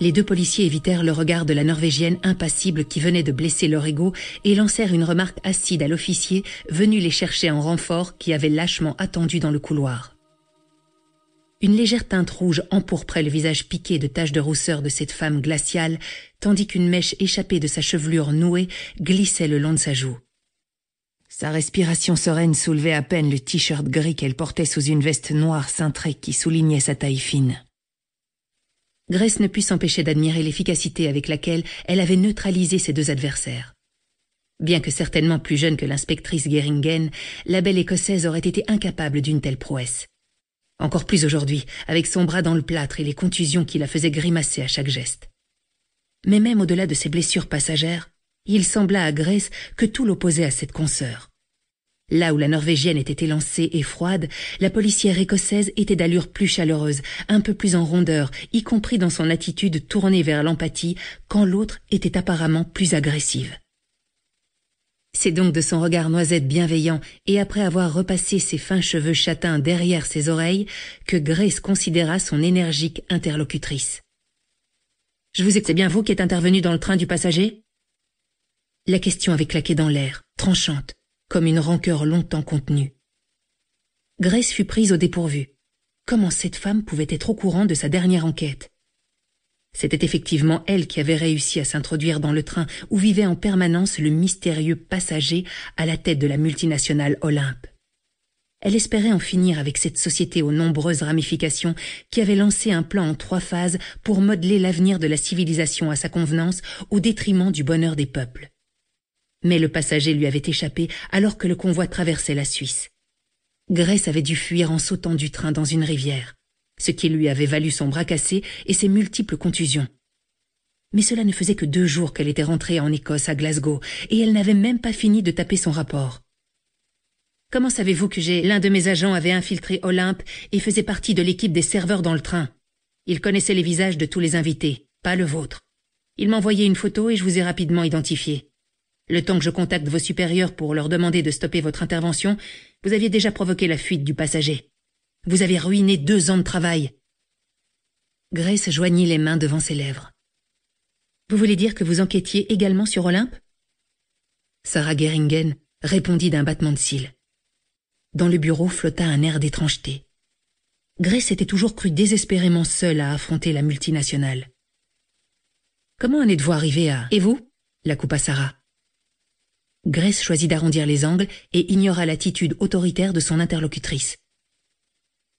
Les deux policiers évitèrent le regard de la Norvégienne impassible qui venait de blesser leur ego et lancèrent une remarque acide à l'officier venu les chercher en renfort qui avait lâchement attendu dans le couloir. Une légère teinte rouge empourprait le visage piqué de taches de rousseur de cette femme glaciale, tandis qu'une mèche échappée de sa chevelure nouée glissait le long de sa joue. Sa respiration sereine soulevait à peine le t-shirt gris qu'elle portait sous une veste noire cintrée qui soulignait sa taille fine. Grace ne put s'empêcher d'admirer l'efficacité avec laquelle elle avait neutralisé ses deux adversaires. Bien que certainement plus jeune que l'inspectrice Geringen, la belle écossaise aurait été incapable d'une telle prouesse. Encore plus aujourd'hui, avec son bras dans le plâtre et les contusions qui la faisaient grimacer à chaque geste. Mais même au-delà de ses blessures passagères, il sembla à Grace que tout l'opposait à cette consoeur. Là où la Norvégienne était élancée et froide, la policière écossaise était d'allure plus chaleureuse, un peu plus en rondeur, y compris dans son attitude tournée vers l'empathie, quand l'autre était apparemment plus agressive. C'est donc de son regard noisette bienveillant et après avoir repassé ses fins cheveux châtains derrière ses oreilles que Grace considéra son énergique interlocutrice. Je vous c'est bien vous qui êtes intervenu dans le train du passager? La question avait claqué dans l'air, tranchante, comme une rancœur longtemps contenue. Grace fut prise au dépourvu. Comment cette femme pouvait être au courant de sa dernière enquête? C'était effectivement elle qui avait réussi à s'introduire dans le train où vivait en permanence le mystérieux passager à la tête de la multinationale Olympe. Elle espérait en finir avec cette société aux nombreuses ramifications qui avait lancé un plan en trois phases pour modeler l'avenir de la civilisation à sa convenance au détriment du bonheur des peuples mais le passager lui avait échappé alors que le convoi traversait la Suisse. Grace avait dû fuir en sautant du train dans une rivière, ce qui lui avait valu son bras cassé et ses multiples contusions. Mais cela ne faisait que deux jours qu'elle était rentrée en Écosse à Glasgow, et elle n'avait même pas fini de taper son rapport. Comment savez-vous que j'ai l'un de mes agents avait infiltré Olympe et faisait partie de l'équipe des serveurs dans le train? Il connaissait les visages de tous les invités, pas le vôtre. Il m'envoyait une photo et je vous ai rapidement identifié. Le temps que je contacte vos supérieurs pour leur demander de stopper votre intervention, vous aviez déjà provoqué la fuite du passager. Vous avez ruiné deux ans de travail. Grace joignit les mains devant ses lèvres. Vous voulez dire que vous enquêtiez également sur Olympe? Sarah Geringen répondit d'un battement de cils. Dans le bureau flotta un air d'étrangeté. Grace était toujours cru désespérément seule à affronter la multinationale. Comment en êtes-vous arrivé à... Et vous? la coupa Sarah. Grace choisit d'arrondir les angles et ignora l'attitude autoritaire de son interlocutrice.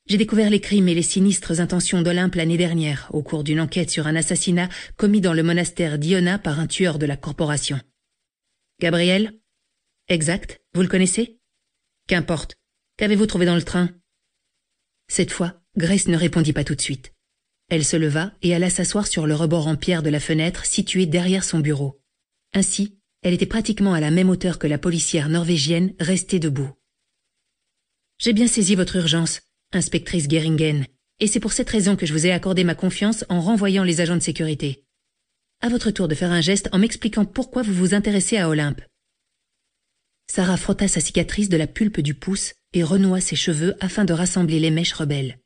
J'ai découvert les crimes et les sinistres intentions d'Olympe l'année dernière, au cours d'une enquête sur un assassinat commis dans le monastère d'Iona par un tueur de la corporation. Gabriel? Exact. Vous le connaissez? Qu'importe. Qu'avez-vous trouvé dans le train? Cette fois, Grace ne répondit pas tout de suite. Elle se leva et alla s'asseoir sur le rebord en pierre de la fenêtre située derrière son bureau. Ainsi, elle était pratiquement à la même hauteur que la policière norvégienne restée debout. J'ai bien saisi votre urgence, inspectrice Geringen, et c'est pour cette raison que je vous ai accordé ma confiance en renvoyant les agents de sécurité. À votre tour de faire un geste en m'expliquant pourquoi vous vous intéressez à Olympe. Sarah frotta sa cicatrice de la pulpe du pouce et renoua ses cheveux afin de rassembler les mèches rebelles.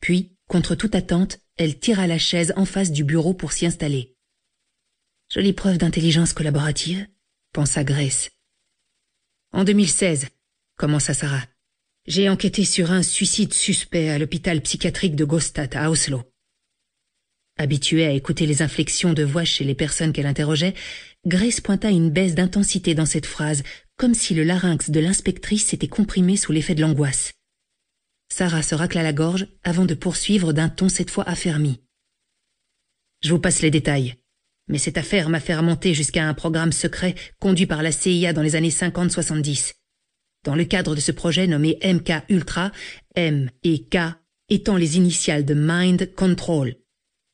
Puis, contre toute attente, elle tira la chaise en face du bureau pour s'y installer. Jolie preuve d'intelligence collaborative, pensa Grace. En 2016, commença Sarah, j'ai enquêté sur un suicide suspect à l'hôpital psychiatrique de Gostad à Oslo. Habituée à écouter les inflexions de voix chez les personnes qu'elle interrogeait, Grace pointa une baisse d'intensité dans cette phrase, comme si le larynx de l'inspectrice s'était comprimé sous l'effet de l'angoisse. Sarah se racla la gorge avant de poursuivre d'un ton cette fois affermi. Je vous passe les détails. Mais cette affaire m'a fait remonter jusqu'à un programme secret conduit par la CIA dans les années 50-70. Dans le cadre de ce projet nommé MK Ultra, M et K étant les initiales de Mind Control.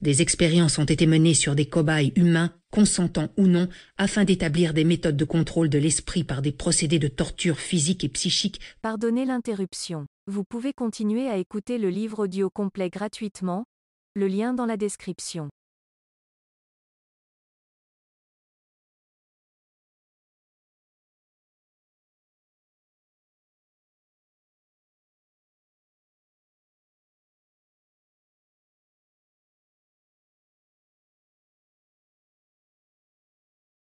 Des expériences ont été menées sur des cobayes humains, consentants ou non, afin d'établir des méthodes de contrôle de l'esprit par des procédés de torture physique et psychique. Pardonnez l'interruption. Vous pouvez continuer à écouter le livre audio complet gratuitement, le lien dans la description.